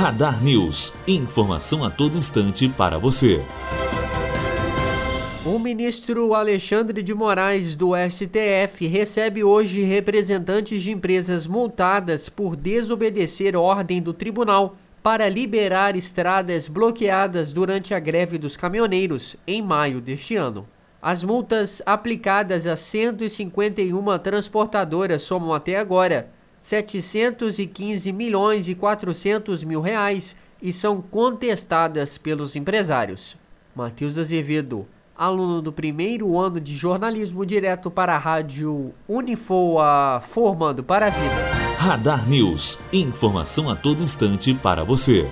Radar News. Informação a todo instante para você. O ministro Alexandre de Moraes, do STF, recebe hoje representantes de empresas multadas por desobedecer ordem do tribunal para liberar estradas bloqueadas durante a greve dos caminhoneiros em maio deste ano. As multas aplicadas a 151 transportadoras somam até agora 715 milhões e 400 mil reais e são contestadas pelos empresários. Matheus Azevedo, aluno do primeiro ano de jornalismo direto para a rádio Unifoa, formando para a vida. Radar News, informação a todo instante para você.